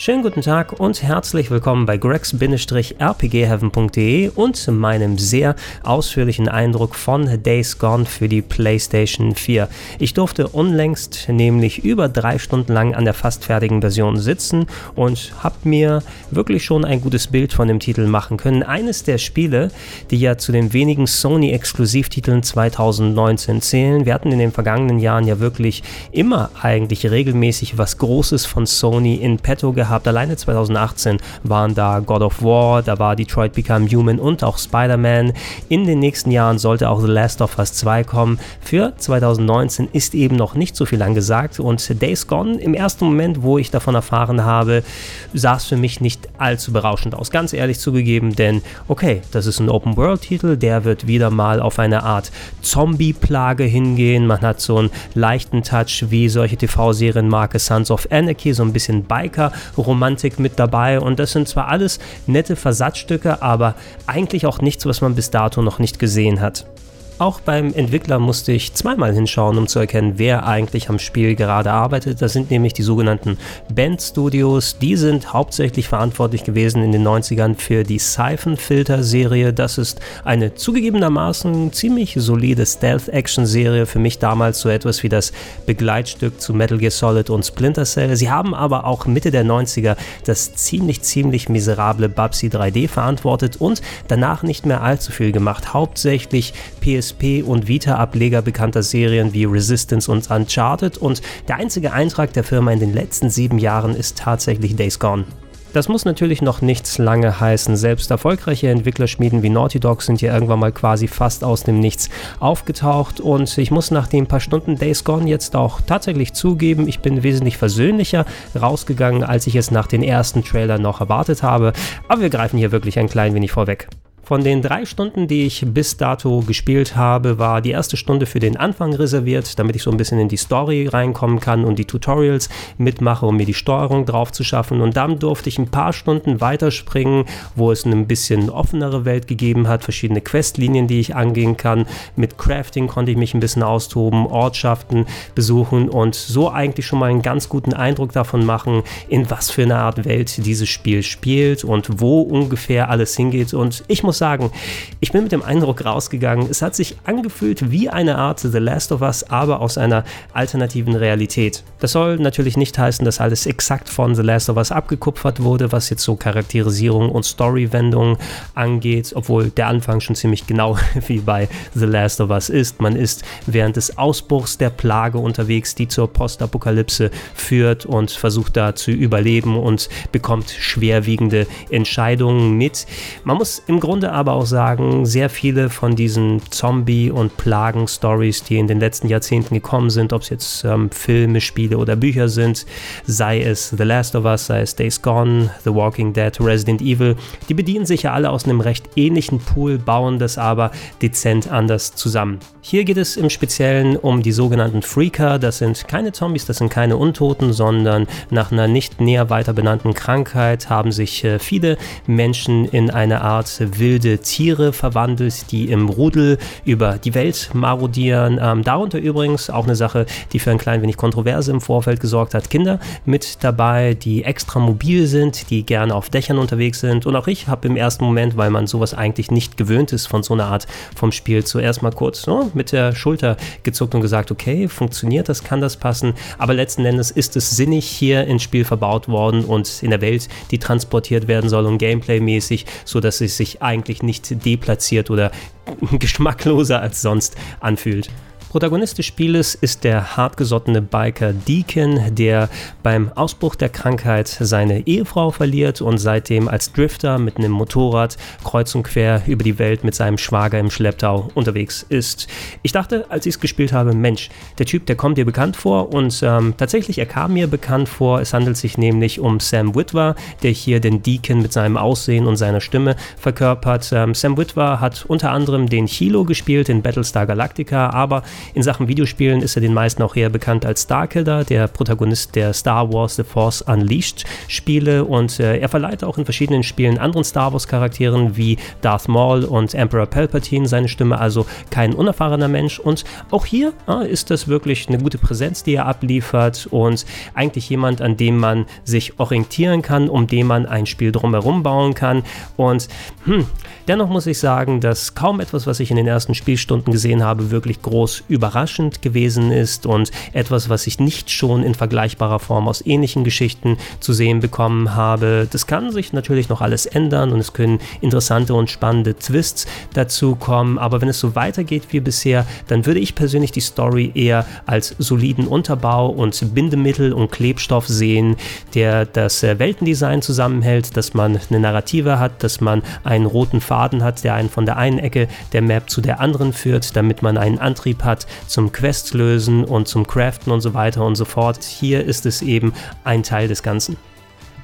Schönen guten Tag und herzlich willkommen bei gregs-rpgheaven.de und meinem sehr ausführlichen Eindruck von Days Gone für die PlayStation 4. Ich durfte unlängst nämlich über drei Stunden lang an der fast fertigen Version sitzen und habe mir wirklich schon ein gutes Bild von dem Titel machen können. Eines der Spiele, die ja zu den wenigen Sony-Exklusivtiteln 2019 zählen. Wir hatten in den vergangenen Jahren ja wirklich immer eigentlich regelmäßig was Großes von Sony in petto gehabt gehabt. Alleine 2018 waren da God of War, da war Detroit Become Human und auch Spider-Man. In den nächsten Jahren sollte auch The Last of Us 2 kommen. Für 2019 ist eben noch nicht so viel angesagt und Days Gone im ersten Moment, wo ich davon erfahren habe, sah es für mich nicht allzu berauschend aus. Ganz ehrlich zugegeben, denn okay, das ist ein Open-World-Titel, der wird wieder mal auf eine Art Zombie-Plage hingehen. Man hat so einen leichten Touch wie solche TV-Serien Marke Sons of Anarchy, so ein bisschen Biker Romantik mit dabei und das sind zwar alles nette Versatzstücke, aber eigentlich auch nichts, was man bis dato noch nicht gesehen hat. Auch beim Entwickler musste ich zweimal hinschauen, um zu erkennen, wer eigentlich am Spiel gerade arbeitet. Das sind nämlich die sogenannten Band Studios. Die sind hauptsächlich verantwortlich gewesen in den 90ern für die Siphon Filter Serie. Das ist eine zugegebenermaßen ziemlich solide Stealth-Action-Serie. Für mich damals so etwas wie das Begleitstück zu Metal Gear Solid und Splinter Cell. Sie haben aber auch Mitte der 90er das ziemlich, ziemlich miserable Babsy 3D verantwortet und danach nicht mehr allzu viel gemacht. Hauptsächlich PS PSP und Vita-Ableger bekannter Serien wie Resistance und Uncharted und der einzige Eintrag der Firma in den letzten sieben Jahren ist tatsächlich Days Gone. Das muss natürlich noch nichts lange heißen. Selbst erfolgreiche Entwicklerschmieden wie Naughty Dog sind ja irgendwann mal quasi fast aus dem Nichts aufgetaucht und ich muss nach den paar Stunden Days Gone jetzt auch tatsächlich zugeben, ich bin wesentlich versöhnlicher rausgegangen, als ich es nach den ersten Trailer noch erwartet habe. Aber wir greifen hier wirklich ein klein wenig vorweg. Von den drei Stunden, die ich bis dato gespielt habe, war die erste Stunde für den Anfang reserviert, damit ich so ein bisschen in die Story reinkommen kann und die Tutorials mitmache, um mir die Steuerung drauf zu schaffen. Und dann durfte ich ein paar Stunden weiterspringen, wo es ein bisschen offenere Welt gegeben hat, verschiedene Questlinien, die ich angehen kann. Mit Crafting konnte ich mich ein bisschen austoben, Ortschaften besuchen und so eigentlich schon mal einen ganz guten Eindruck davon machen, in was für eine Art Welt dieses Spiel spielt und wo ungefähr alles hingeht. Und ich muss sagen, ich bin mit dem Eindruck rausgegangen, es hat sich angefühlt wie eine Art The Last of Us, aber aus einer alternativen Realität. Das soll natürlich nicht heißen, dass alles exakt von The Last of Us abgekupfert wurde, was jetzt so Charakterisierung und Storywendungen angeht, obwohl der Anfang schon ziemlich genau wie bei The Last of Us ist. Man ist während des Ausbruchs der Plage unterwegs, die zur Postapokalypse führt und versucht da zu überleben und bekommt schwerwiegende Entscheidungen mit. Man muss im Grunde würde aber auch sagen, sehr viele von diesen Zombie- und Plagen-Stories, die in den letzten Jahrzehnten gekommen sind, ob es jetzt ähm, Filme, Spiele oder Bücher sind, sei es The Last of Us, sei es Days Gone, The Walking Dead, Resident Evil, die bedienen sich ja alle aus einem recht ähnlichen Pool, bauen das aber dezent anders zusammen. Hier geht es im Speziellen um die sogenannten Freaker. Das sind keine Zombies, das sind keine Untoten, sondern nach einer nicht näher weiter benannten Krankheit haben sich äh, viele Menschen in eine Art wilde Tiere verwandelt, die im Rudel über die Welt marodieren. Ähm, darunter übrigens auch eine Sache, die für ein klein wenig Kontroverse im Vorfeld gesorgt hat. Kinder mit dabei, die extra mobil sind, die gerne auf Dächern unterwegs sind. Und auch ich habe im ersten Moment, weil man sowas eigentlich nicht gewöhnt ist von so einer Art vom Spiel, zuerst mal kurz no, mit der Schulter gezuckt und gesagt, okay, funktioniert das, kann das passen, aber letzten Endes ist es sinnig hier ins Spiel verbaut worden und in der Welt, die transportiert werden soll und gameplaymäßig, so dass es sich eigentlich nicht deplatziert oder geschmackloser als sonst anfühlt. Protagonist des Spieles ist der hartgesottene Biker Deacon, der beim Ausbruch der Krankheit seine Ehefrau verliert und seitdem als Drifter mit einem Motorrad kreuz und quer über die Welt mit seinem Schwager im Schlepptau unterwegs ist. Ich dachte, als ich es gespielt habe, Mensch, der Typ, der kommt dir bekannt vor und ähm, tatsächlich, er kam mir bekannt vor. Es handelt sich nämlich um Sam Witwer, der hier den Deacon mit seinem Aussehen und seiner Stimme verkörpert. Ähm, Sam Witwer hat unter anderem den Chilo gespielt in Battlestar Galactica, aber In Sachen Videospielen ist er den meisten auch eher bekannt als Starkiller, der Protagonist der Star Wars The Force Unleashed Spiele. Und äh, er verleiht auch in verschiedenen Spielen anderen Star Wars Charakteren wie Darth Maul und Emperor Palpatine seine Stimme, also kein unerfahrener Mensch. Und auch hier äh, ist das wirklich eine gute Präsenz, die er abliefert und eigentlich jemand, an dem man sich orientieren kann, um den man ein Spiel drumherum bauen kann. Und hm, dennoch muss ich sagen, dass kaum etwas, was ich in den ersten Spielstunden gesehen habe, wirklich groß überraschend gewesen ist und etwas, was ich nicht schon in vergleichbarer Form aus ähnlichen Geschichten zu sehen bekommen habe. Das kann sich natürlich noch alles ändern und es können interessante und spannende Twists dazu kommen, aber wenn es so weitergeht wie bisher, dann würde ich persönlich die Story eher als soliden Unterbau und Bindemittel und Klebstoff sehen, der das äh, Weltendesign zusammenhält, dass man eine Narrative hat, dass man einen roten Faden hat, der einen von der einen Ecke der Map zu der anderen führt, damit man einen Antrieb hat zum Quests lösen und zum Craften und so weiter und so fort. Hier ist es eben ein Teil des Ganzen.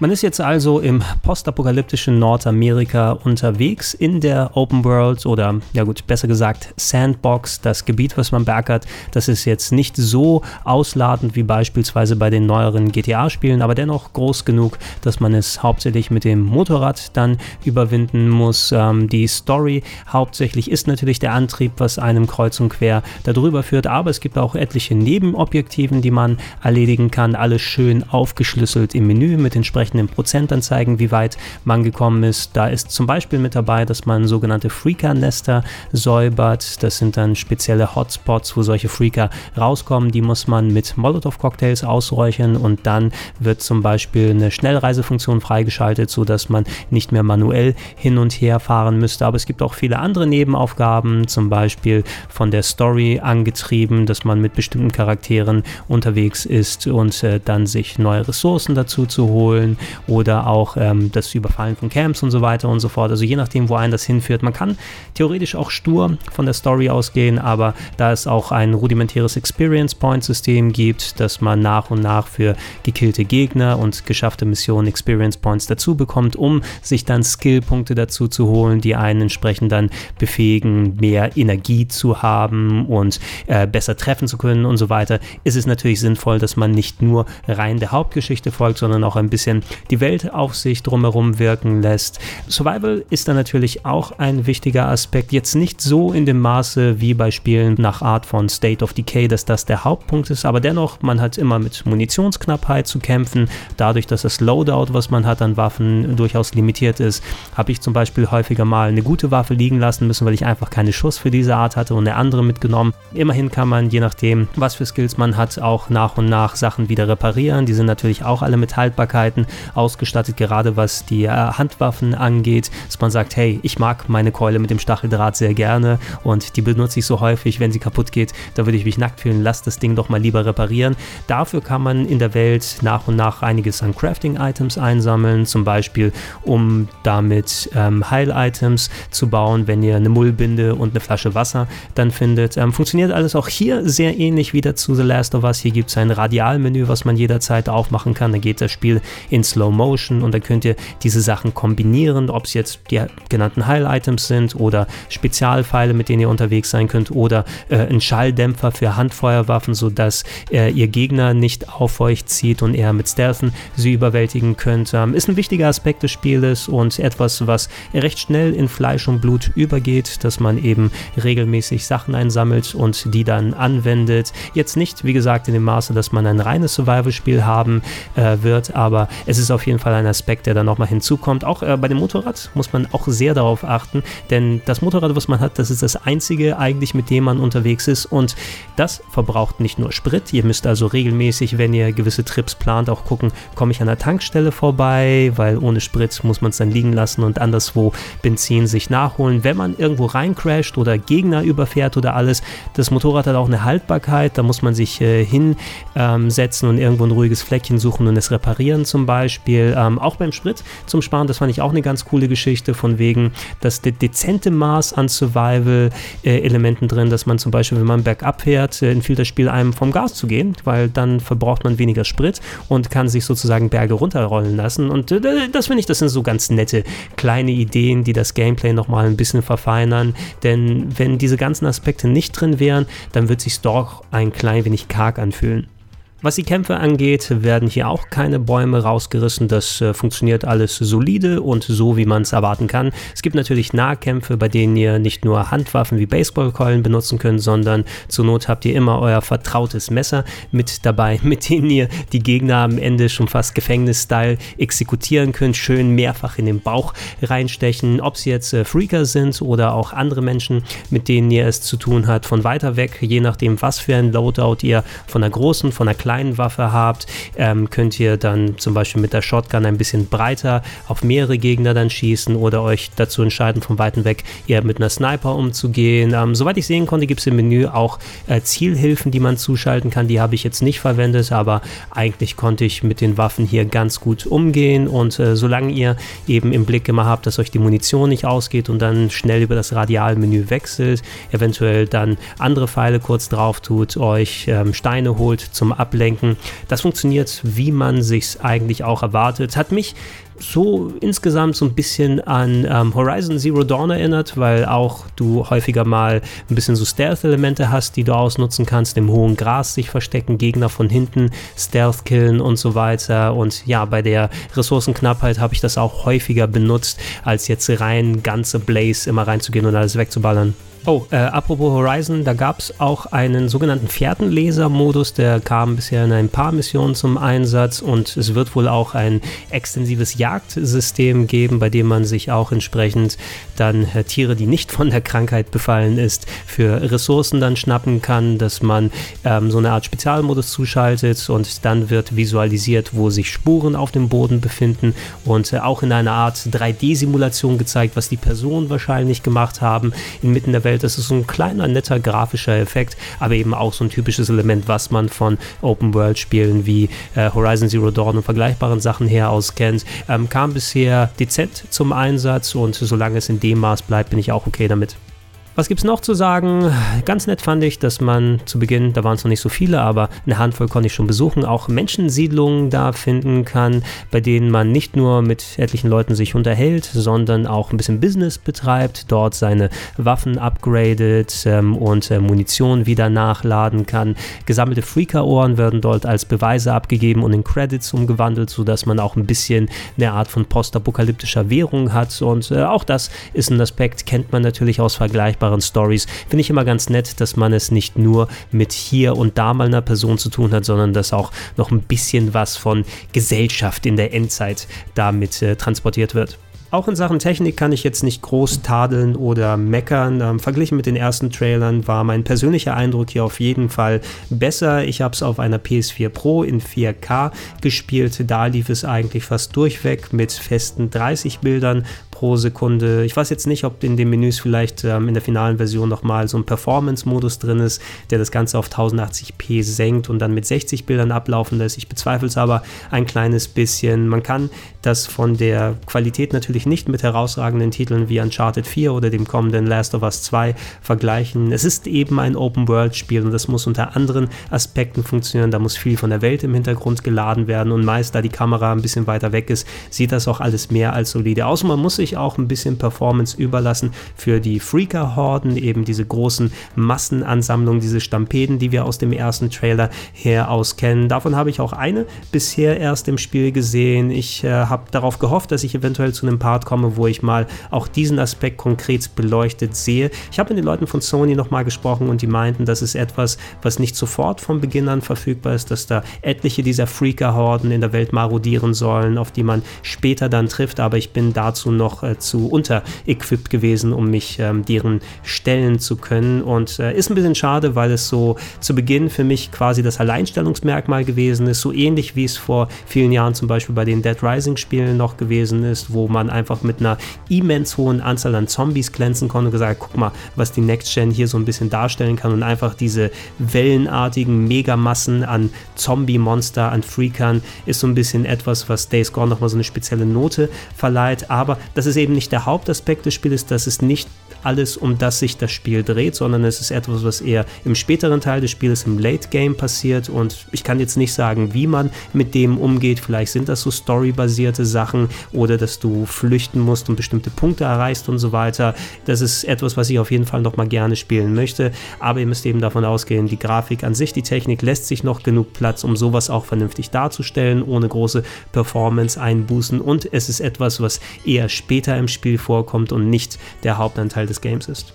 Man ist jetzt also im postapokalyptischen Nordamerika unterwegs in der Open World oder ja gut, besser gesagt Sandbox, das Gebiet, was man beackert. Das ist jetzt nicht so ausladend wie beispielsweise bei den neueren GTA-Spielen, aber dennoch groß genug, dass man es hauptsächlich mit dem Motorrad dann überwinden muss. Ähm, die Story hauptsächlich ist natürlich der Antrieb, was einem kreuz und quer darüber führt, aber es gibt auch etliche Nebenobjektiven, die man erledigen kann, alles schön aufgeschlüsselt im Menü mit entsprechenden entsprechenden Prozentanzeigen, wie weit man gekommen ist. Da ist zum Beispiel mit dabei, dass man sogenannte Freaker-Nester säubert. Das sind dann spezielle Hotspots, wo solche Freaker rauskommen. Die muss man mit Molotow-Cocktails ausräuchern und dann wird zum Beispiel eine Schnellreisefunktion freigeschaltet, sodass man nicht mehr manuell hin und her fahren müsste. Aber es gibt auch viele andere Nebenaufgaben, zum Beispiel von der Story angetrieben, dass man mit bestimmten Charakteren unterwegs ist und äh, dann sich neue Ressourcen dazu zu holen oder auch ähm, das Überfallen von Camps und so weiter und so fort. Also je nachdem, wo einen das hinführt. Man kann theoretisch auch stur von der Story ausgehen, aber da es auch ein rudimentäres Experience Point System gibt, dass man nach und nach für gekillte Gegner und geschaffte Missionen Experience Points dazu bekommt, um sich dann Skillpunkte dazu zu holen, die einen entsprechend dann befähigen, mehr Energie zu haben und äh, besser treffen zu können und so weiter, ist es natürlich sinnvoll, dass man nicht nur rein der Hauptgeschichte folgt, sondern auch ein bisschen die Welt auf sich drumherum wirken lässt. Survival ist dann natürlich auch ein wichtiger Aspekt, jetzt nicht so in dem Maße wie bei Spielen nach Art von State of Decay, dass das der Hauptpunkt ist, aber dennoch, man hat immer mit Munitionsknappheit zu kämpfen. Dadurch, dass das Loadout, was man hat an Waffen, durchaus limitiert ist, habe ich zum Beispiel häufiger mal eine gute Waffe liegen lassen müssen, weil ich einfach keine Schuss für diese Art hatte und eine andere mitgenommen. Immerhin kann man, je nachdem, was für Skills man hat, auch nach und nach Sachen wieder reparieren. Die sind natürlich auch alle mit Haltbarkeiten ausgestattet, gerade was die äh, Handwaffen angeht, dass man sagt, hey, ich mag meine Keule mit dem Stacheldraht sehr gerne und die benutze ich so häufig, wenn sie kaputt geht, da würde ich mich nackt fühlen, lass das Ding doch mal lieber reparieren. Dafür kann man in der Welt nach und nach einiges an Crafting-Items einsammeln, zum Beispiel um damit ähm, Heil-Items zu bauen, wenn ihr eine Mullbinde und eine Flasche Wasser dann findet. Ähm, funktioniert alles auch hier sehr ähnlich wieder zu The Last of Us. Hier gibt es ein Radialmenü, was man jederzeit aufmachen kann. Da geht das Spiel Slow Motion und dann könnt ihr diese Sachen kombinieren, ob es jetzt die genannten Heil-Items sind oder Spezialpfeile, mit denen ihr unterwegs sein könnt oder äh, ein Schalldämpfer für Handfeuerwaffen, sodass äh, ihr Gegner nicht auf euch zieht und eher mit Stealthen sie überwältigen könnt. Ähm, ist ein wichtiger Aspekt des Spieles und etwas, was recht schnell in Fleisch und Blut übergeht, dass man eben regelmäßig Sachen einsammelt und die dann anwendet. Jetzt nicht, wie gesagt, in dem Maße, dass man ein reines Survival-Spiel haben äh, wird, aber es ist auf jeden Fall ein Aspekt, der da nochmal hinzukommt. Auch äh, bei dem Motorrad muss man auch sehr darauf achten, denn das Motorrad, was man hat, das ist das einzige eigentlich, mit dem man unterwegs ist und das verbraucht nicht nur Sprit. Ihr müsst also regelmäßig, wenn ihr gewisse Trips plant, auch gucken, komme ich an der Tankstelle vorbei, weil ohne Sprit muss man es dann liegen lassen und anderswo Benzin sich nachholen. Wenn man irgendwo reincrasht oder Gegner überfährt oder alles, das Motorrad hat auch eine Haltbarkeit, da muss man sich äh, hinsetzen und irgendwo ein ruhiges Fleckchen suchen und es reparieren zum Beispiel. Beispiel ähm, auch beim Sprit zum Sparen. Das fand ich auch eine ganz coole Geschichte, von wegen, dass de dezente Maß an Survival-Elementen äh, drin, dass man zum Beispiel, wenn man bergab fährt, äh, empfiehlt das Spiel einem vom Gas zu gehen, weil dann verbraucht man weniger Sprit und kann sich sozusagen Berge runterrollen lassen. Und äh, das finde ich, das sind so ganz nette kleine Ideen, die das Gameplay nochmal ein bisschen verfeinern. Denn wenn diese ganzen Aspekte nicht drin wären, dann wird sich doch ein klein wenig karg anfühlen. Was die Kämpfe angeht, werden hier auch keine Bäume rausgerissen. Das äh, funktioniert alles solide und so, wie man es erwarten kann. Es gibt natürlich Nahkämpfe, bei denen ihr nicht nur Handwaffen wie Baseballkeulen benutzen könnt, sondern zur Not habt ihr immer euer vertrautes Messer mit dabei, mit denen ihr die Gegner am Ende schon fast Gefängnis-Style exekutieren könnt. Schön mehrfach in den Bauch reinstechen. Ob es jetzt äh, Freaker sind oder auch andere Menschen, mit denen ihr es zu tun habt, von weiter weg, je nachdem, was für ein Loadout ihr von der großen, von der kleinen kleinen Waffe habt, ähm, könnt ihr dann zum Beispiel mit der Shotgun ein bisschen breiter auf mehrere Gegner dann schießen oder euch dazu entscheiden, von weitem weg eher mit einer Sniper umzugehen. Ähm, soweit ich sehen konnte, gibt es im Menü auch äh, Zielhilfen, die man zuschalten kann. Die habe ich jetzt nicht verwendet, aber eigentlich konnte ich mit den Waffen hier ganz gut umgehen und äh, solange ihr eben im Blick immer habt, dass euch die Munition nicht ausgeht und dann schnell über das Radialmenü wechselt, eventuell dann andere Pfeile kurz drauf tut, euch ähm, Steine holt zum Ablenken ablenken. Das funktioniert, wie man sich eigentlich auch erwartet. Hat mich so insgesamt so ein bisschen an ähm, Horizon Zero Dawn erinnert, weil auch du häufiger mal ein bisschen so Stealth-Elemente hast, die du ausnutzen kannst, im hohen Gras sich verstecken, Gegner von hinten Stealth killen und so weiter. Und ja, bei der Ressourcenknappheit habe ich das auch häufiger benutzt, als jetzt rein ganze Blaze immer reinzugehen und alles wegzuballern. Oh, äh, apropos Horizon, da gab es auch einen sogenannten Fährtenleser-Modus, der kam bisher in ein paar Missionen zum Einsatz und es wird wohl auch ein extensives Jagdsystem geben, bei dem man sich auch entsprechend dann äh, Tiere, die nicht von der Krankheit befallen ist, für Ressourcen dann schnappen kann, dass man ähm, so eine Art Spezialmodus zuschaltet und dann wird visualisiert, wo sich Spuren auf dem Boden befinden und äh, auch in einer Art 3D-Simulation gezeigt, was die Personen wahrscheinlich gemacht haben, inmitten der Welt Welt. Das ist so ein kleiner, netter grafischer Effekt, aber eben auch so ein typisches Element, was man von Open-World-Spielen wie äh, Horizon Zero Dawn und vergleichbaren Sachen her aus kennt. Ähm, kam bisher dezent zum Einsatz und solange es in dem Maß bleibt, bin ich auch okay damit. Was gibt es noch zu sagen? Ganz nett fand ich, dass man zu Beginn, da waren es noch nicht so viele, aber eine Handvoll konnte ich schon besuchen, auch Menschensiedlungen da finden kann, bei denen man nicht nur mit etlichen Leuten sich unterhält, sondern auch ein bisschen Business betreibt, dort seine Waffen upgradet ähm, und äh, Munition wieder nachladen kann. Gesammelte Freaker-Ohren werden dort als Beweise abgegeben und in Credits umgewandelt, sodass man auch ein bisschen eine Art von postapokalyptischer Währung hat. Und äh, auch das ist ein Aspekt, kennt man natürlich aus vergleichbaren vergleichbaren Stories. Finde ich immer ganz nett, dass man es nicht nur mit hier und da mal einer Person zu tun hat, sondern dass auch noch ein bisschen was von Gesellschaft in der Endzeit damit äh, transportiert wird. Auch in Sachen Technik kann ich jetzt nicht groß tadeln oder meckern. Ähm, verglichen mit den ersten Trailern war mein persönlicher Eindruck hier auf jeden Fall besser. Ich habe es auf einer PS4 Pro in 4K gespielt. Da lief es eigentlich fast durchweg mit festen 30 Bildern pro Sekunde. Ich weiß jetzt nicht, ob in den Menüs vielleicht ähm, in der finalen Version nochmal so ein Performance-Modus drin ist, der das Ganze auf 1080p senkt und dann mit 60 Bildern ablaufen lässt. Ich bezweifle es aber ein kleines bisschen. Man kann das von der Qualität natürlich nicht mit herausragenden Titeln wie Uncharted 4 oder dem kommenden Last of Us 2 vergleichen. Es ist eben ein Open-World-Spiel und das muss unter anderen Aspekten funktionieren. Da muss viel von der Welt im Hintergrund geladen werden und meist, da die Kamera ein bisschen weiter weg ist, sieht das auch alles mehr als solide aus. Und man muss sich auch ein bisschen Performance überlassen für die Freaker-Horden, eben diese großen Massenansammlungen, diese Stampeden, die wir aus dem ersten Trailer her aus kennen. Davon habe ich auch eine bisher erst im Spiel gesehen. Ich äh, habe darauf gehofft, dass ich eventuell zu einem Part komme, wo ich mal auch diesen Aspekt konkret beleuchtet sehe. Ich habe mit den Leuten von Sony nochmal gesprochen und die meinten, das ist etwas, was nicht sofort von Beginn an verfügbar ist, dass da etliche dieser Freaker-Horden in der Welt marodieren sollen, auf die man später dann trifft, aber ich bin dazu noch äh, zu unterequipped gewesen, um mich ähm, deren stellen zu können. Und äh, ist ein bisschen schade, weil es so zu Beginn für mich quasi das Alleinstellungsmerkmal gewesen ist, so ähnlich wie es vor vielen Jahren zum Beispiel bei den Dead Rising Spielen noch gewesen ist, wo man einfach mit einer immens hohen Anzahl an Zombies glänzen konnte und gesagt, guck mal, was die Next Gen hier so ein bisschen darstellen kann und einfach diese wellenartigen Megamassen an Zombie-Monster, an Freakern ist so ein bisschen etwas, was Days Gone nochmal so eine spezielle Note verleiht. Aber das ist eben nicht der Hauptaspekt des Spiels, das ist nicht alles, um das sich das Spiel dreht, sondern es ist etwas, was eher im späteren Teil des Spiels im Late Game passiert und ich kann jetzt nicht sagen, wie man mit dem umgeht. Vielleicht sind das so storybasierte Sachen oder dass du flüchten musst und bestimmte Punkte erreichst und so weiter. Das ist etwas, was ich auf jeden Fall noch mal gerne spielen möchte, aber ihr müsst eben davon ausgehen, die Grafik an sich, die Technik lässt sich noch genug Platz, um sowas auch vernünftig darzustellen, ohne große Performance-Einbußen und es ist etwas, was eher später im Spiel vorkommt und nicht der Hauptanteil des Games ist.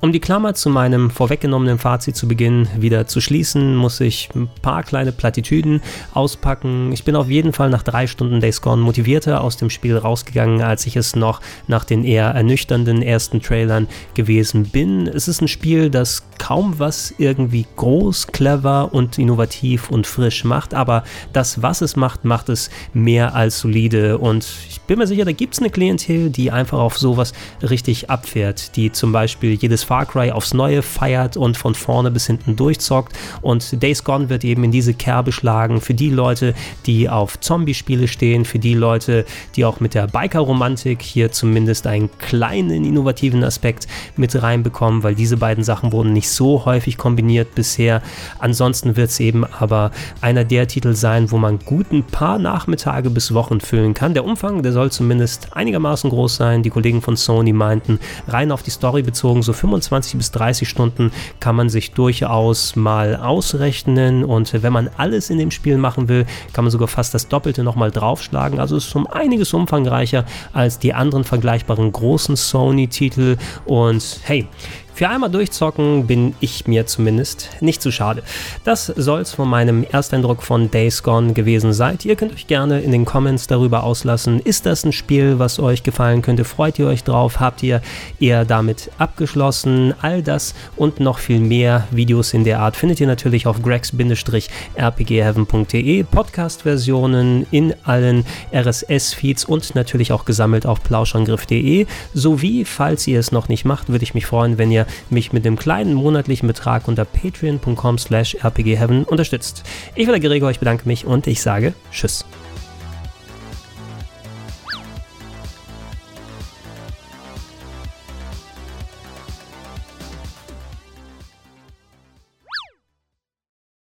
Um die Klammer zu meinem vorweggenommenen Fazit zu Beginn wieder zu schließen, muss ich ein paar kleine Plattitüden auspacken. Ich bin auf jeden Fall nach drei Stunden Days Gone motivierter aus dem Spiel rausgegangen, als ich es noch nach den eher ernüchternden ersten Trailern gewesen bin. Es ist ein Spiel, das kaum was irgendwie groß, clever und innovativ und frisch macht, aber das, was es macht, macht es mehr als solide und ich bin mir sicher, da gibt es eine Klientel, die einfach auf sowas richtig abfährt, die zum Beispiel jedes Far Cry aufs Neue feiert und von vorne bis hinten durchzockt und Days Gone wird eben in diese Kerbe schlagen für die Leute, die auf Zombie-Spiele stehen, für die Leute, die auch mit der Biker-Romantik hier zumindest einen kleinen innovativen Aspekt mit reinbekommen, weil diese beiden Sachen wurden nicht so häufig kombiniert bisher. Ansonsten wird es eben aber einer der Titel sein, wo man gut ein paar Nachmittage bis Wochen füllen kann. Der Umfang, der soll zumindest einigermaßen groß sein. Die Kollegen von Sony meinten, rein auf die Story bezogen, so 25 bis 30 Stunden kann man sich durchaus mal ausrechnen. Und wenn man alles in dem Spiel machen will, kann man sogar fast das Doppelte nochmal draufschlagen. Also es ist um einiges umfangreicher als die anderen vergleichbaren großen Sony-Titel. Und hey, für einmal durchzocken bin ich mir zumindest nicht zu schade. Das soll's von meinem Ersteindruck von Days Gone gewesen sein. Ihr könnt euch gerne in den Comments darüber auslassen. Ist das ein Spiel, was euch gefallen könnte? Freut ihr euch drauf? Habt ihr eher damit abgeschlossen? All das und noch viel mehr Videos in der Art findet ihr natürlich auf gregs-rpgheaven.de. Podcast-Versionen in allen RSS-Feeds und natürlich auch gesammelt auf plauschangriff.de. Sowie, falls ihr es noch nicht macht, würde ich mich freuen, wenn mich mit dem kleinen monatlichen Betrag unter patreon.com slash rpgheaven unterstützt. Ich bin der Gregor, ich bedanke mich und ich sage Tschüss.